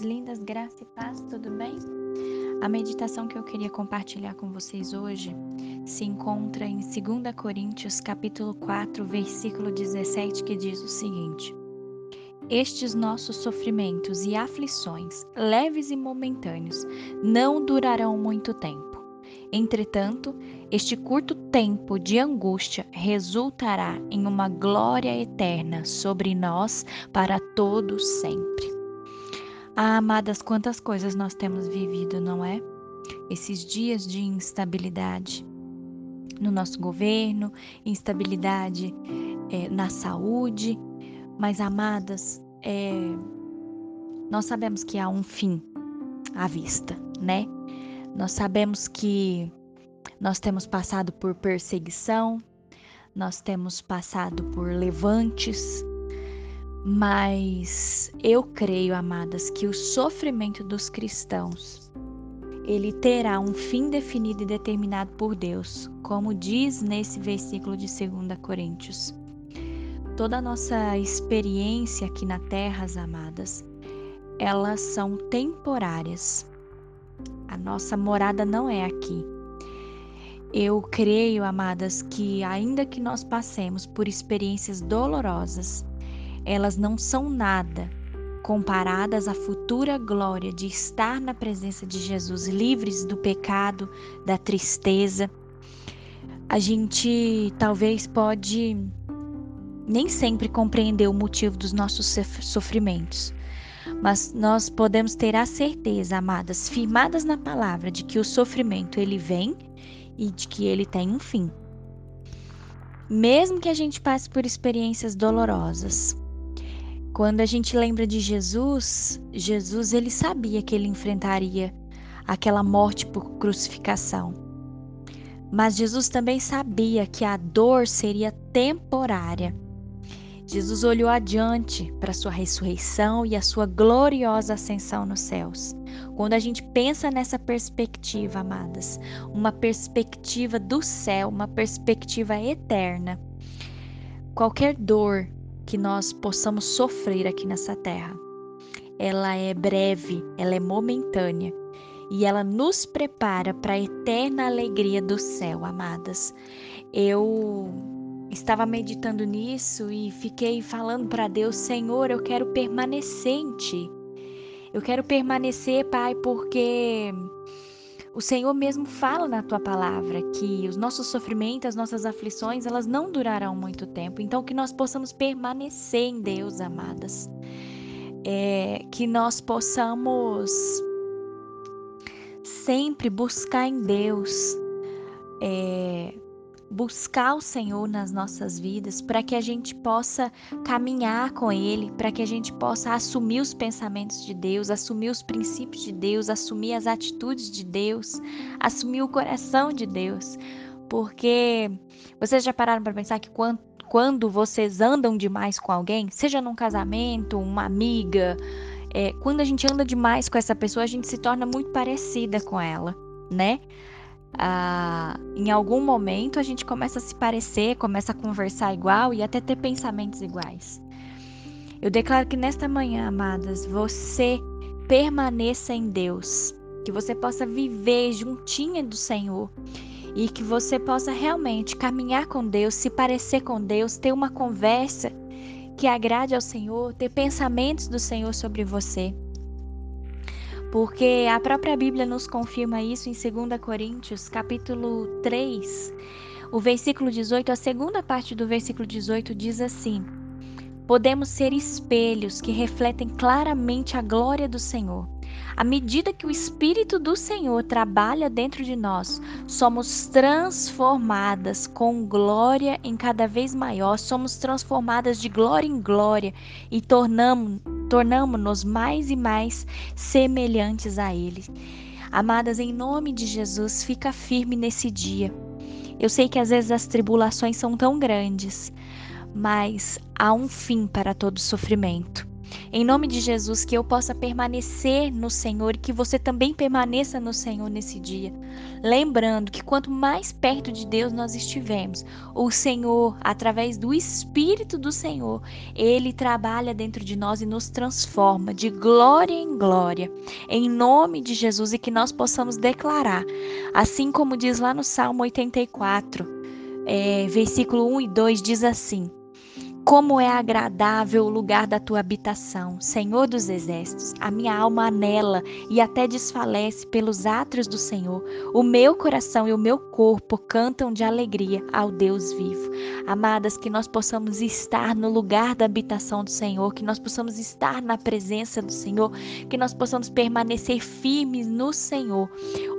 lindas, graça e paz, tudo bem? A meditação que eu queria compartilhar com vocês hoje se encontra em 2 Coríntios, capítulo 4, versículo 17, que diz o seguinte: Estes nossos sofrimentos e aflições, leves e momentâneos, não durarão muito tempo. Entretanto, este curto tempo de angústia resultará em uma glória eterna sobre nós para todos sempre. Ah, amadas, quantas coisas nós temos vivido, não é? Esses dias de instabilidade no nosso governo, instabilidade é, na saúde, mas amadas, é, nós sabemos que há um fim à vista, né? Nós sabemos que nós temos passado por perseguição, nós temos passado por levantes, mas eu creio, amadas, que o sofrimento dos cristãos ele terá um fim definido e determinado por Deus, como diz nesse versículo de 2 Coríntios. Toda a nossa experiência aqui na terra, as amadas, elas são temporárias. A nossa morada não é aqui. Eu creio, amadas, que ainda que nós passemos por experiências dolorosas, elas não são nada comparadas à futura glória de estar na presença de Jesus, livres do pecado, da tristeza. A gente talvez pode nem sempre compreender o motivo dos nossos sofrimentos, mas nós podemos ter a certeza, amadas, firmadas na palavra, de que o sofrimento ele vem e de que ele tem um fim. Mesmo que a gente passe por experiências dolorosas, quando a gente lembra de Jesus, Jesus ele sabia que ele enfrentaria aquela morte por crucificação. Mas Jesus também sabia que a dor seria temporária Jesus olhou adiante para sua ressurreição e a sua gloriosa ascensão nos céus. Quando a gente pensa nessa perspectiva, amadas, uma perspectiva do céu, uma perspectiva eterna, qualquer dor que nós possamos sofrer aqui nessa terra, ela é breve, ela é momentânea e ela nos prepara para a eterna alegria do céu, amadas. Eu estava meditando nisso e fiquei falando para Deus: Senhor, eu quero permanecer em Ti. Eu quero permanecer, Pai, porque o Senhor mesmo fala na tua palavra que os nossos sofrimentos, as nossas aflições, elas não durarão muito tempo. Então, que nós possamos permanecer em Deus, amadas. É, que nós possamos sempre buscar em Deus. É, buscar o Senhor nas nossas vidas, para que a gente possa caminhar com Ele, para que a gente possa assumir os pensamentos de Deus, assumir os princípios de Deus, assumir as atitudes de Deus, assumir o coração de Deus. Porque vocês já pararam para pensar que quando, vocês andam demais com alguém, seja num casamento, uma amiga, é, quando a gente anda demais com essa pessoa, a gente se torna muito parecida com ela, né? Ah, em algum momento a gente começa a se parecer, começa a conversar igual e até ter pensamentos iguais. Eu declaro que nesta manhã, amadas, você permaneça em Deus, que você possa viver juntinha do Senhor e que você possa realmente caminhar com Deus, se parecer com Deus, ter uma conversa que agrade ao Senhor, ter pensamentos do Senhor sobre você porque a própria Bíblia nos confirma isso em 2 Coríntios, capítulo 3, o versículo 18, a segunda parte do versículo 18 diz assim: Podemos ser espelhos que refletem claramente a glória do Senhor. À medida que o Espírito do Senhor trabalha dentro de nós, somos transformadas com glória em cada vez maior, somos transformadas de glória em glória e tornamos tornamos-nos mais e mais semelhantes a Ele. Amadas, em nome de Jesus, fica firme nesse dia. Eu sei que às vezes as tribulações são tão grandes, mas há um fim para todo sofrimento. Em nome de Jesus, que eu possa permanecer no Senhor e que você também permaneça no Senhor nesse dia. Lembrando que quanto mais perto de Deus nós estivermos, o Senhor, através do Espírito do Senhor, ele trabalha dentro de nós e nos transforma de glória em glória. Em nome de Jesus e que nós possamos declarar, assim como diz lá no Salmo 84, é, versículo 1 e 2 diz assim: como é agradável o lugar da tua habitação, Senhor dos exércitos. A minha alma anela e até desfalece pelos átrios do Senhor. O meu coração e o meu corpo cantam de alegria ao Deus vivo. Amadas, que nós possamos estar no lugar da habitação do Senhor, que nós possamos estar na presença do Senhor, que nós possamos permanecer firmes no Senhor,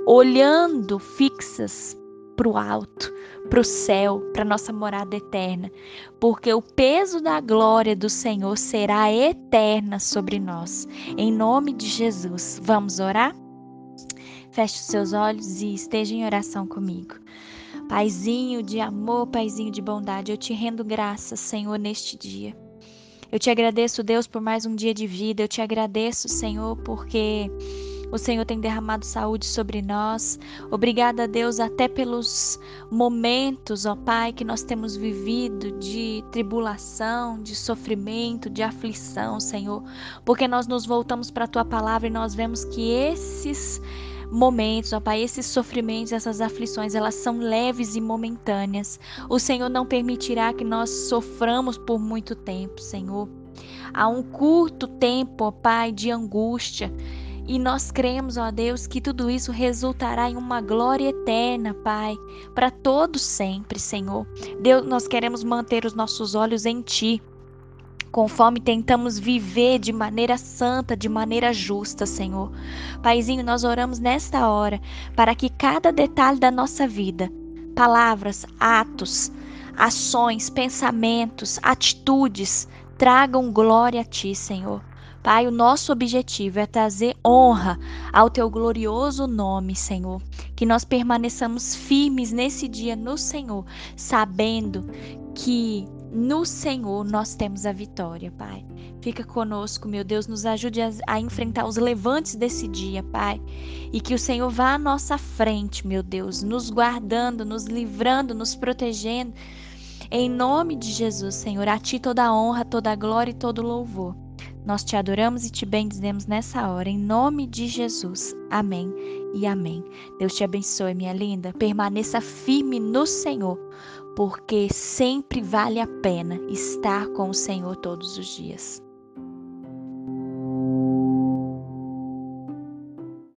olhando fixas para o alto, para o céu, para nossa morada eterna, porque o peso da glória do Senhor será eterna sobre nós. Em nome de Jesus, vamos orar? Feche os seus olhos e esteja em oração comigo. Paizinho de amor, Paizinho de bondade, eu te rendo graças, Senhor, neste dia. Eu te agradeço, Deus, por mais um dia de vida. Eu te agradeço, Senhor, porque o Senhor tem derramado saúde sobre nós. Obrigada, Deus, até pelos momentos, ó Pai, que nós temos vivido de tribulação, de sofrimento, de aflição, Senhor, porque nós nos voltamos para a tua palavra e nós vemos que esses momentos, ó Pai, esses sofrimentos, essas aflições, elas são leves e momentâneas. O Senhor não permitirá que nós soframos por muito tempo, Senhor. Há um curto tempo, ó Pai, de angústia e nós cremos, ó Deus, que tudo isso resultará em uma glória eterna, Pai, para todos sempre, Senhor. Deus, nós queremos manter os nossos olhos em Ti conforme tentamos viver de maneira santa, de maneira justa, Senhor. Paizinho, nós oramos nesta hora para que cada detalhe da nossa vida, palavras, atos, ações, pensamentos, atitudes, tragam glória a Ti, Senhor. Pai, o nosso objetivo é trazer honra ao teu glorioso nome, Senhor. Que nós permaneçamos firmes nesse dia no Senhor, sabendo que no Senhor nós temos a vitória, Pai. Fica conosco, meu Deus, nos ajude a, a, enfrentar os levantes desse dia, Pai. E que o Senhor vá à nossa frente, meu Deus, nos guardando, nos livrando, nos protegendo. Em nome de Jesus, Senhor, a Ti toda a honra, toda a glória e todo o louvor. Nós te adoramos e te bendizemos nessa hora, em nome de Jesus. Amém e amém. Deus te abençoe, minha linda. Permaneça firme no Senhor, porque sempre vale a pena estar com o Senhor todos os dias.